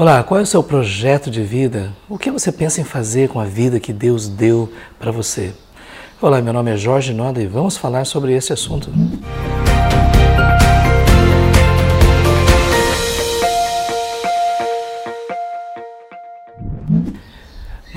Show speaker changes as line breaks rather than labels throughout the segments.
Olá, qual é o seu projeto de vida? O que você pensa em fazer com a vida que Deus deu para você? Olá, meu nome é Jorge Noda e vamos falar sobre esse assunto.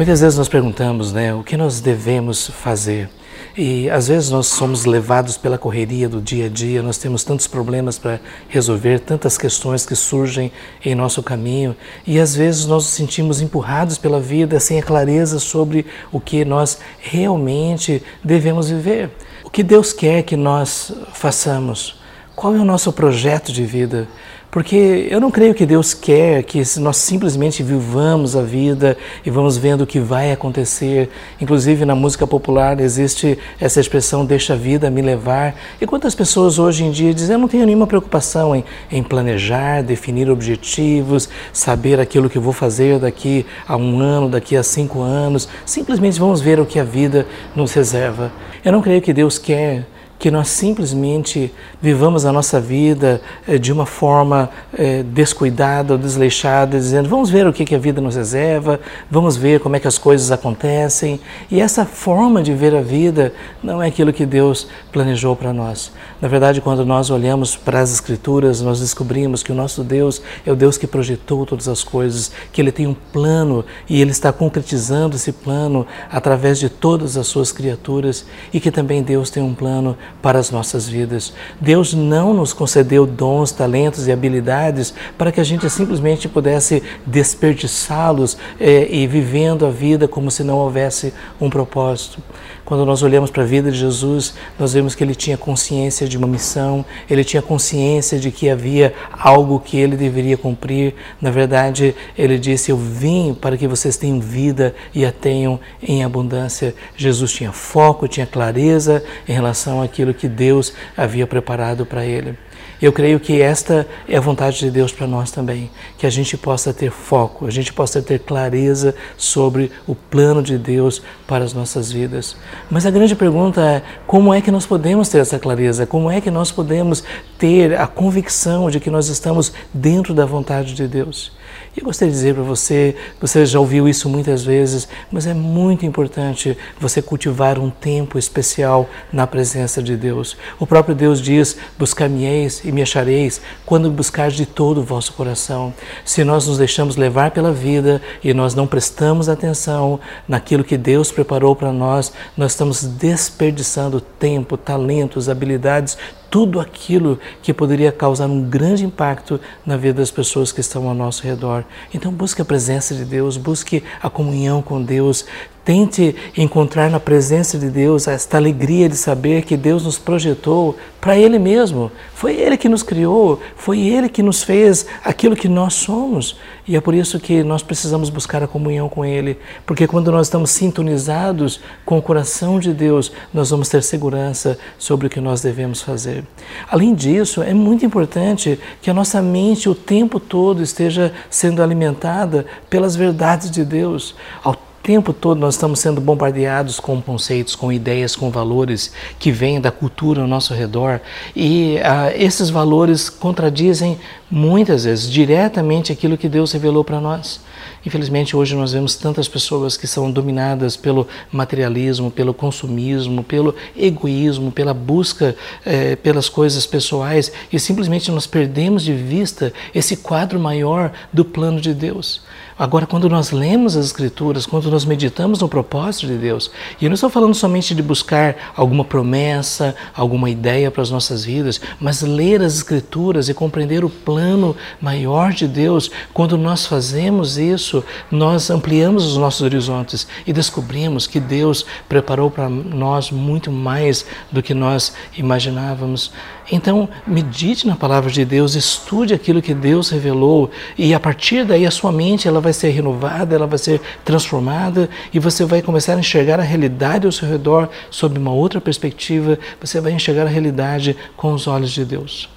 Muitas vezes nós perguntamos, né, o que nós devemos fazer? E às vezes nós somos levados pela correria do dia a dia, nós temos tantos problemas para resolver, tantas questões que surgem em nosso caminho, e às vezes nós nos sentimos empurrados pela vida sem a clareza sobre o que nós realmente devemos viver. O que Deus quer que nós façamos? Qual é o nosso projeto de vida? Porque eu não creio que Deus quer que nós simplesmente vivamos a vida e vamos vendo o que vai acontecer. Inclusive na música popular existe essa expressão deixa a vida me levar. E quantas pessoas hoje em dia dizem eu não tenho nenhuma preocupação em, em planejar, definir objetivos, saber aquilo que vou fazer daqui a um ano, daqui a cinco anos. Simplesmente vamos ver o que a vida nos reserva. Eu não creio que Deus quer que nós simplesmente vivamos a nossa vida eh, de uma forma eh, descuidada ou desleixada, dizendo vamos ver o que, que a vida nos reserva, vamos ver como é que as coisas acontecem. E essa forma de ver a vida não é aquilo que Deus planejou para nós. Na verdade, quando nós olhamos para as Escrituras, nós descobrimos que o nosso Deus é o Deus que projetou todas as coisas, que Ele tem um plano e Ele está concretizando esse plano através de todas as suas criaturas e que também Deus tem um plano para as nossas vidas. Deus não nos concedeu dons, talentos e habilidades para que a gente simplesmente pudesse desperdiçá-los é, e vivendo a vida como se não houvesse um propósito. Quando nós olhamos para a vida de Jesus, nós vemos que ele tinha consciência de uma missão, ele tinha consciência de que havia algo que ele deveria cumprir. Na verdade, ele disse: Eu vim para que vocês tenham vida e a tenham em abundância. Jesus tinha foco, tinha clareza em relação àquilo que Deus havia preparado para ele. Eu creio que esta é a vontade de Deus para nós também, que a gente possa ter foco, a gente possa ter clareza sobre o plano de Deus para as nossas vidas. Mas a grande pergunta é: como é que nós podemos ter essa clareza? Como é que nós podemos ter a convicção de que nós estamos dentro da vontade de Deus? E eu gostaria de dizer para você, você já ouviu isso muitas vezes, mas é muito importante você cultivar um tempo especial na presença de Deus. O próprio Deus diz: Buscar-me-eis e me achareis quando buscar de todo o vosso coração. Se nós nos deixamos levar pela vida e nós não prestamos atenção naquilo que Deus preparou para nós, nós estamos desperdiçando tempo, talentos, habilidades, tudo aquilo que poderia causar um grande impacto na vida das pessoas que estão ao nosso redor. Então busque a presença de Deus, busque a comunhão com Deus, Tente encontrar na presença de Deus esta alegria de saber que Deus nos projetou para Ele mesmo. Foi Ele que nos criou, foi Ele que nos fez aquilo que nós somos. E é por isso que nós precisamos buscar a comunhão com Ele, porque quando nós estamos sintonizados com o coração de Deus, nós vamos ter segurança sobre o que nós devemos fazer. Além disso, é muito importante que a nossa mente o tempo todo esteja sendo alimentada pelas verdades de Deus. Ao tempo todo nós estamos sendo bombardeados com conceitos, com ideias, com valores que vêm da cultura ao nosso redor e uh, esses valores contradizem muitas vezes diretamente aquilo que Deus revelou para nós. Infelizmente hoje nós vemos tantas pessoas que são dominadas pelo materialismo, pelo consumismo, pelo egoísmo, pela busca eh, pelas coisas pessoais e simplesmente nós perdemos de vista esse quadro maior do plano de Deus. Agora, quando nós lemos as Escrituras, quando nós meditamos no propósito de Deus, e eu não estou falando somente de buscar alguma promessa, alguma ideia para as nossas vidas, mas ler as Escrituras e compreender o plano maior de Deus, quando nós fazemos isso, nós ampliamos os nossos horizontes e descobrimos que Deus preparou para nós muito mais do que nós imaginávamos. Então, medite na palavra de Deus, estude aquilo que Deus revelou e a partir daí a sua mente ela vai ser renovada, ela vai ser transformada e você vai começar a enxergar a realidade ao seu redor sob uma outra perspectiva, você vai enxergar a realidade com os olhos de Deus.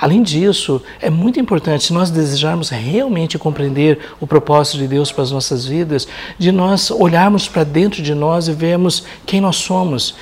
Além disso, é muito importante, se nós desejarmos realmente compreender o propósito de Deus para as nossas vidas, de nós olharmos para dentro de nós e vermos quem nós somos.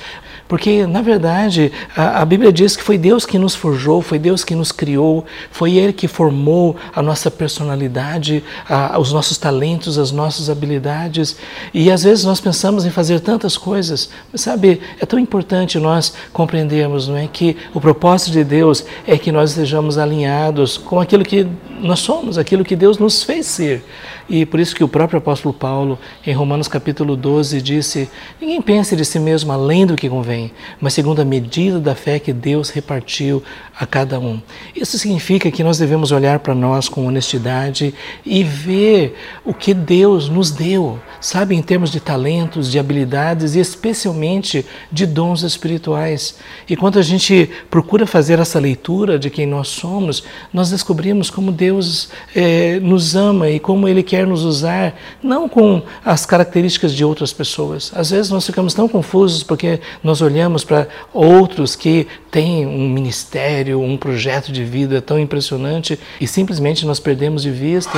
Porque, na verdade, a, a, Bíblia diz que foi Deus que nos forjou, foi Deus que nos criou, foi Ele que formou a nossa personalidade, a, os nossos talentos, as nossas habilidades. E às vezes nós pensamos em fazer tantas coisas, mas sabe, é tão importante nós compreendermos não é, que o propósito de Deus é que nós estejamos alinhados com aquilo que nós somos, aquilo que Deus nos fez ser. E por isso que o próprio apóstolo Paulo, em Romanos capítulo 12, disse: Ninguém pense de si mesmo além do que convém, mas segundo a medida da fé que Deus repartiu a cada um. Isso significa que nós devemos olhar para nós com honestidade e ver o que Deus nos deu, sabe, em termos de talentos, de habilidades e especialmente de dons espirituais. E quando a gente procura fazer essa leitura de quem nós somos, nós descobrimos como Deus é, nos ama e como Ele quer nos usar, não com as características de outras pessoas. Às vezes nós ficamos tão confusos porque nós olhamos para outros que têm um ministério, um projeto de vida tão impressionante e simplesmente nós perdemos de vista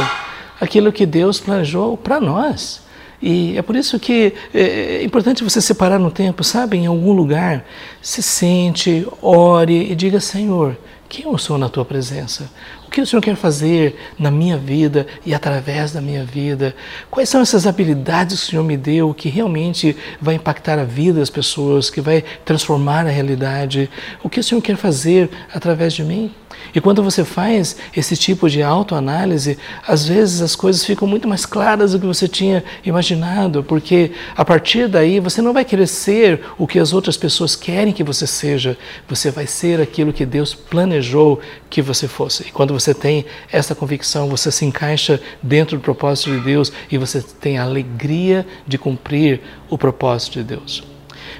aquilo que Deus planejou para nós. E é por isso que é, é importante você separar no tempo, sabe? Em algum lugar, se sente, ore e diga: Senhor, quem eu sou na tua presença? O que o Senhor quer fazer na minha vida e através da minha vida? Quais são essas habilidades que o Senhor me deu que realmente vai impactar a vida das pessoas, que vai transformar a realidade? O que o Senhor quer fazer através de mim? E quando você faz esse tipo de autoanálise, às vezes as coisas ficam muito mais claras do que você tinha imaginado, porque a partir daí você não vai querer ser o que as outras pessoas querem que você seja, você vai ser aquilo que Deus planejou que você fosse. E quando você tem essa convicção, você se encaixa dentro do propósito de Deus e você tem a alegria de cumprir o propósito de Deus.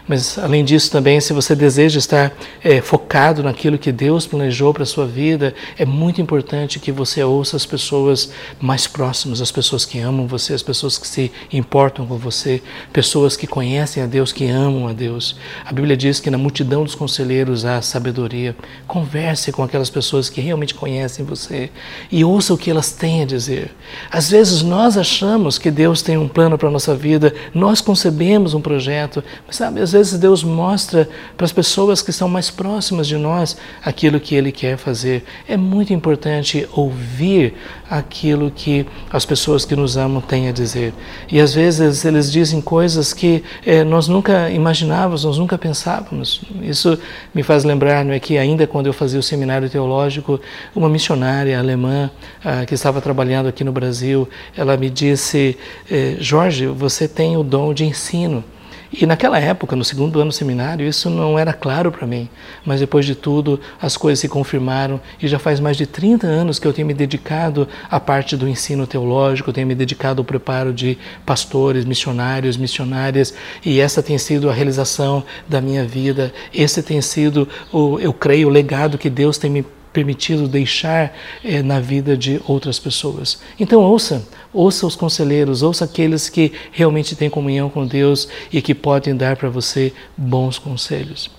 Mas, além disso, também, se você deseja estar é, focado naquilo que Deus planejou para a sua vida, é muito importante que você ouça as pessoas mais próximas, as pessoas que amam você, as pessoas que se importam com você, pessoas que conhecem a Deus, que amam a Deus. A Bíblia diz que na multidão dos conselheiros há sabedoria. Converse com aquelas pessoas que realmente conhecem você e ouça o que elas têm a dizer. Às vezes nós achamos que Deus tem um plano para a nossa vida, nós concebemos um projeto, mas sabe, às vezes vezes Deus mostra para as pessoas que são mais próximas de nós aquilo que Ele quer fazer. É muito importante ouvir aquilo que as pessoas que nos amam têm a dizer. E às vezes eles dizem coisas que eh, nós nunca imaginávamos, nós nunca pensávamos. Isso me faz lembrar não é, que ainda quando eu fazia o seminário teológico, uma missionária alemã ah, que estava trabalhando aqui no Brasil, ela me disse, eh, Jorge, você tem o dom de ensino. E naquela época, no segundo ano do seminário, isso não era claro para mim. Mas depois de tudo, as coisas se confirmaram e já faz mais de 30 anos que eu tenho me dedicado à parte do ensino teológico, tenho me dedicado ao preparo de pastores, missionários, missionárias, e essa tem sido a realização da minha vida. Esse tem sido, o, eu creio, o legado que Deus tem me permitido deixar eh, na vida de outras pessoas. Então ouça, ouça os conselheiros, ouça aqueles que realmente têm comunhão com Deus e que podem dar para você bons conselhos.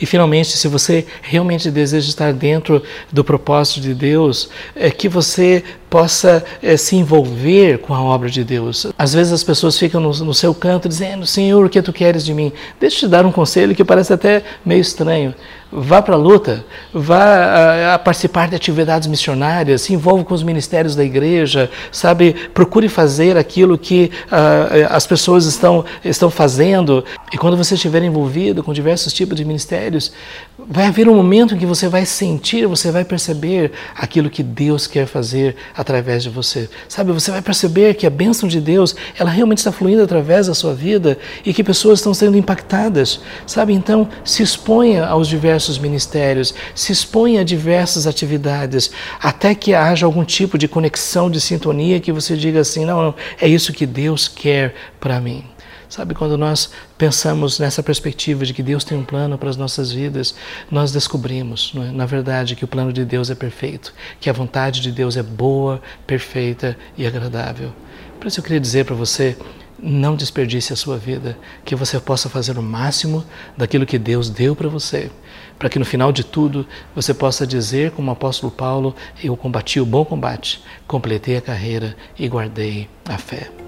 E finalmente, se você realmente deseja estar dentro do propósito de Deus, é que você possa é, se envolver com a obra de Deus. Às vezes as pessoas ficam no, no, seu canto dizendo: Senhor, o que tu queres de mim? Deixa eu te dar um conselho que parece até meio estranho. Vá para a luta, vá a, a, participar de atividades missionárias, se envolva com os ministérios da igreja, sabe? Procure fazer aquilo que uh, as pessoas estão, estão fazendo. E quando você estiver envolvido com diversos tipos de ministérios, vai haver um momento em que você vai sentir, você vai perceber aquilo que Deus quer fazer através de você. Sabe, você vai perceber que a bênção de Deus, ela realmente está fluindo através da sua vida e que pessoas estão sendo impactadas. Sabe, então se exponha aos diversos ministérios, se exponha a diversas atividades, até que haja algum tipo de conexão, de sintonia que você diga assim: não, não é isso que Deus quer para mim. Sabe, quando nós pensamos nessa perspectiva de que Deus tem um plano para as nossas vidas, nós descobrimos, é? na verdade, que o plano de Deus é perfeito, que a vontade de Deus é boa, perfeita e agradável. Por isso eu queria dizer para você, não desperdice a sua vida, que você possa fazer o máximo daquilo que Deus deu para você, para que no final de tudo você possa dizer, como o apóstolo Paulo, eu combati o bom combate, completei a carreira e guardei a fé.